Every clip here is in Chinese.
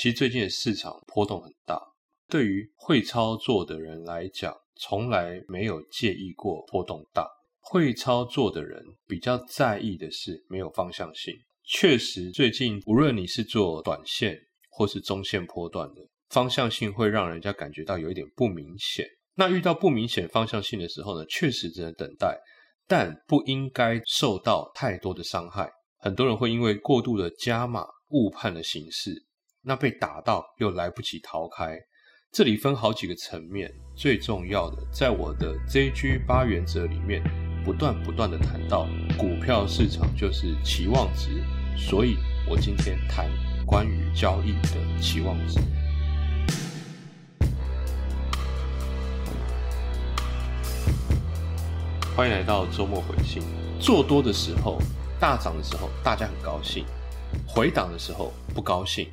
其实最近的市场波动很大，对于会操作的人来讲，从来没有介意过波动大。会操作的人比较在意的是没有方向性。确实，最近无论你是做短线或是中线波段的，方向性会让人家感觉到有一点不明显。那遇到不明显方向性的时候呢，确实只能等待，但不应该受到太多的伤害。很多人会因为过度的加码误判了形势，那被打到又来不及逃开。这里分好几个层面，最重要的，在我的 JG 八原则里面，不断不断的谈到股票市场就是期望值，所以我今天谈关于交易的期望值。欢迎来到周末回信。做多的时候，大涨的时候，大家很高兴；回档的时候，不高兴。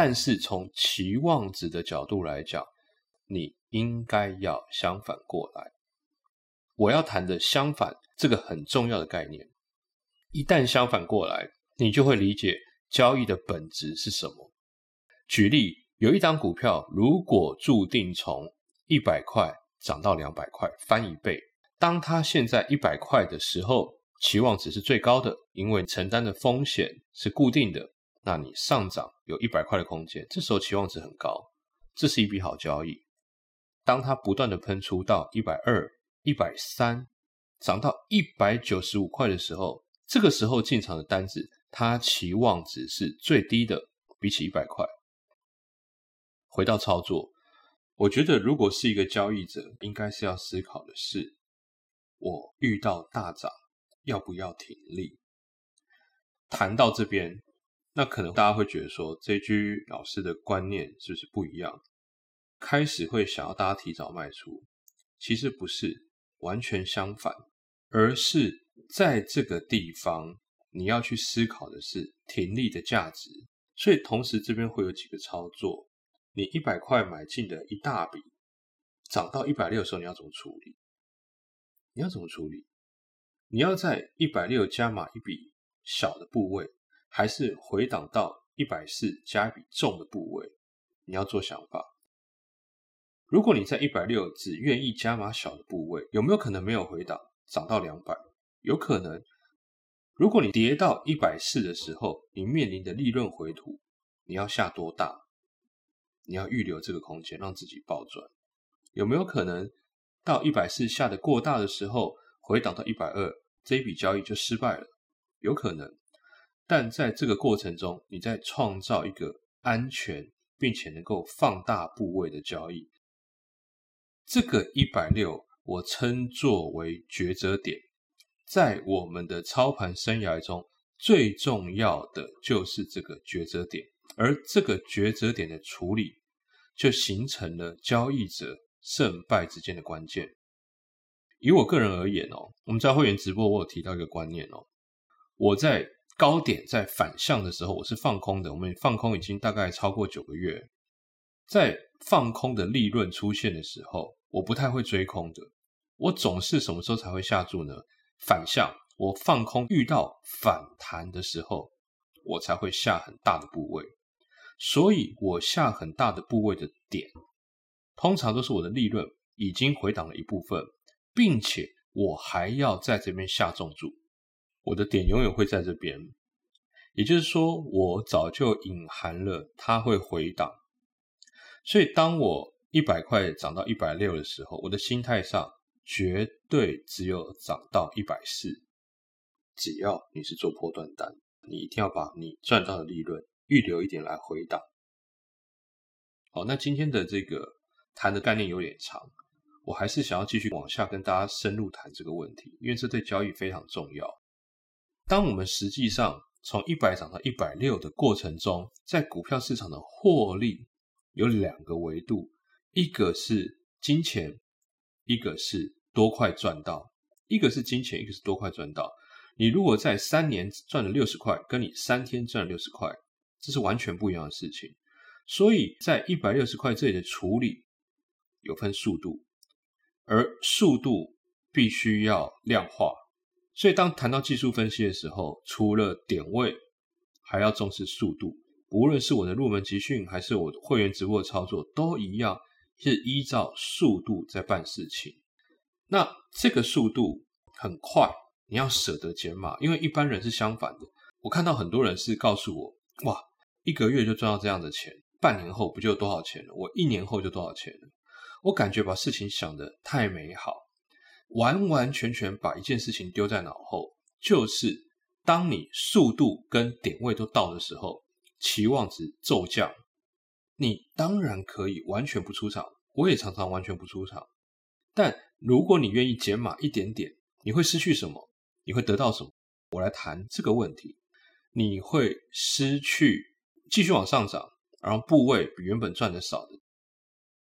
但是从期望值的角度来讲，你应该要相反过来。我要谈的相反，这个很重要的概念。一旦相反过来，你就会理解交易的本质是什么。举例，有一张股票，如果注定从一百块涨到两百块，翻一倍，当它现在一百块的时候，期望值是最高的，因为承担的风险是固定的。那你上涨有一百块的空间，这时候期望值很高，这是一笔好交易。当它不断的喷出到一百二、一百三，涨到一百九十五块的时候，这个时候进场的单子，它期望值是最低的，比起一百块。回到操作，我觉得如果是一个交易者，应该是要思考的是，我遇到大涨要不要停利？谈到这边。那可能大家会觉得说，这句老师的观念是不是不一样？开始会想要大家提早卖出，其实不是，完全相反，而是在这个地方你要去思考的是停利的价值。所以同时这边会有几个操作，你一百块买进的一大笔，涨到一百六的时候你要怎么处理？你要怎么处理？你要在一百六加码一笔小的部位。还是回档到一百四加一笔重的部位，你要做想法。如果你在一百六只愿意加码小的部位，有没有可能没有回档涨到两百？有可能。如果你跌到一百四的时候，你面临的利润回吐，你要下多大？你要预留这个空间让自己暴赚。有没有可能到一百四下的过大的时候，回档到一百二，这一笔交易就失败了？有可能。但在这个过程中，你在创造一个安全并且能够放大部位的交易。这个一百六，我称作为抉择点。在我们的操盘生涯中，最重要的就是这个抉择点，而这个抉择点的处理，就形成了交易者胜败之间的关键。以我个人而言哦，我们在会员直播，我有提到一个观念哦，我在。高点在反向的时候，我是放空的。我们放空已经大概超过九个月，在放空的利润出现的时候，我不太会追空的。我总是什么时候才会下注呢？反向，我放空遇到反弹的时候，我才会下很大的部位。所以，我下很大的部位的点，通常都是我的利润已经回档了一部分，并且我还要在这边下重注。我的点永远会在这边，也就是说，我早就隐含了它会回档，所以当我一百块涨到一百六的时候，我的心态上绝对只有涨到一百四。只要你是做破断单，你一定要把你赚到的利润预留一点来回档。好，那今天的这个谈的概念有点长，我还是想要继续往下跟大家深入谈这个问题，因为这对交易非常重要。当我们实际上从一百涨到一百六的过程中，在股票市场的获利有两个维度，一个是金钱，一个是多快赚到。一个是金钱，一个是多快赚到。你如果在三年赚了六十块，跟你三天赚了六十块，这是完全不一样的事情。所以在一百六十块这里的处理有分速度，而速度必须要量化。所以，当谈到技术分析的时候，除了点位，还要重视速度，无论是我的入门集训，还是我的会员直播的操作，都一样是依照速度在办事情。那这个速度很快，你要舍得减码，因为一般人是相反的。我看到很多人是告诉我，哇，一个月就赚到这样的钱，半年后不就多少钱了？我一年后就多少钱了？我感觉把事情想得太美好，完完全全把一件事情丢在脑后，就是当你速度跟点位都到的时候，期望值骤降，你当然可以完全不出场。我也常常完全不出场，但如果你愿意减码一点点，你会失去什么？你会得到什么？我来谈这个问题。你会失去继续往上涨，然后部位比原本赚的少的。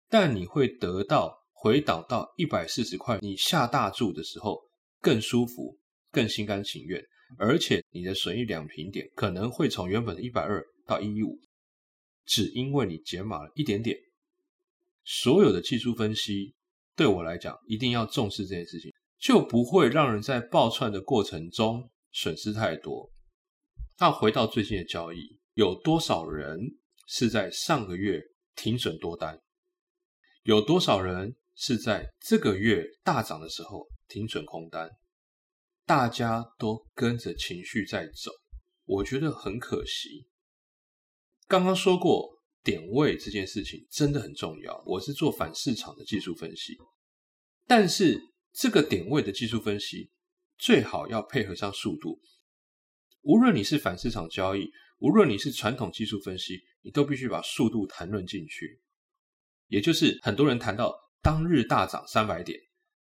但你会得到回档到一百四十块，你下大注的时候更舒服、更心甘情愿，而且你的损益两平点可能会从原本的一百二到一一五，只因为你减码了一点点。所有的技术分析对我来讲，一定要重视这件事情，就不会让人在爆串的过程中损失太多。那回到最近的交易，有多少人是在上个月停损多单？有多少人是在这个月大涨的时候停损空单？大家都跟着情绪在走，我觉得很可惜。刚刚说过点位这件事情真的很重要，我是做反市场的技术分析，但是这个点位的技术分析最好要配合上速度。无论你是反市场交易，无论你是传统技术分析，你都必须把速度谈论进去。也就是很多人谈到当日大涨三百点，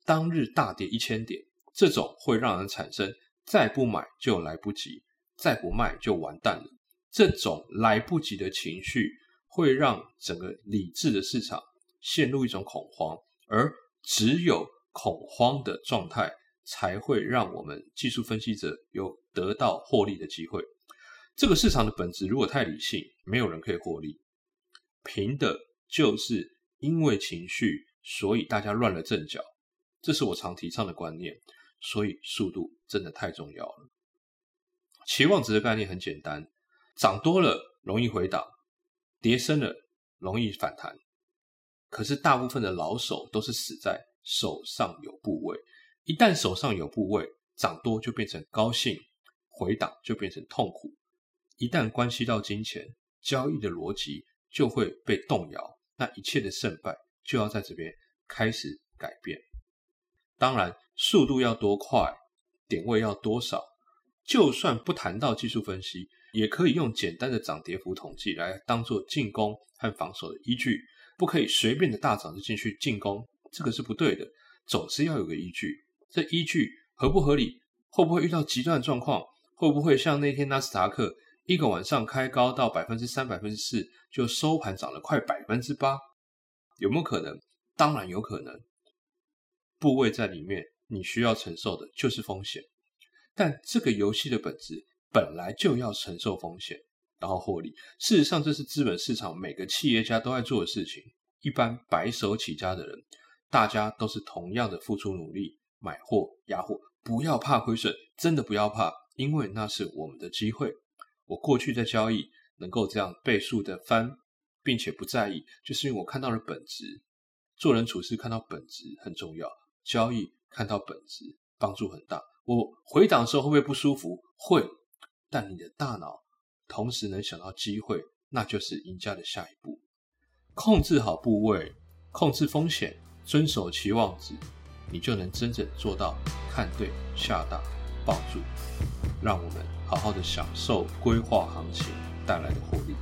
当日大跌一千点，这种会让人产生再不买就来不及，再不卖就完蛋了。这种来不及的情绪会让整个理智的市场陷入一种恐慌，而只有恐慌的状态才会让我们技术分析者有得到获利的机会。这个市场的本质如果太理性，没有人可以获利。平的就是。因为情绪，所以大家乱了阵脚，这是我常提倡的观念。所以速度真的太重要了。期望值的概念很简单，涨多了容易回档，跌深了容易反弹。可是大部分的老手都是死在手上有部位，一旦手上有部位，涨多就变成高兴，回档就变成痛苦。一旦关系到金钱，交易的逻辑就会被动摇。那一切的胜败就要在这边开始改变。当然，速度要多快，点位要多少，就算不谈到技术分析，也可以用简单的涨跌幅统计来当做进攻和防守的依据。不可以随便的大涨就进去进攻，这个是不对的。总是要有个依据，这依据合不合理？会不会遇到极端状况？会不会像那天纳斯达克？一个晚上开高到百分之三、百分之四，就收盘涨了快百分之八，有没有可能？当然有可能。部位在里面，你需要承受的就是风险。但这个游戏的本质本来就要承受风险，然后获利。事实上，这是资本市场每个企业家都在做的事情。一般白手起家的人，大家都是同样的付出努力，买货压货，不要怕亏损，真的不要怕，因为那是我们的机会。我过去在交易能够这样倍数的翻，并且不在意，就是因为我看到了本质。做人处事看到本质很重要，交易看到本质帮助很大。我回档的时候会不会不舒服？会，但你的大脑同时能想到机会，那就是赢家的下一步。控制好部位，控制风险，遵守期望值，你就能真正做到看对下大抱住，让我们。好好的享受规划行情带来的获利。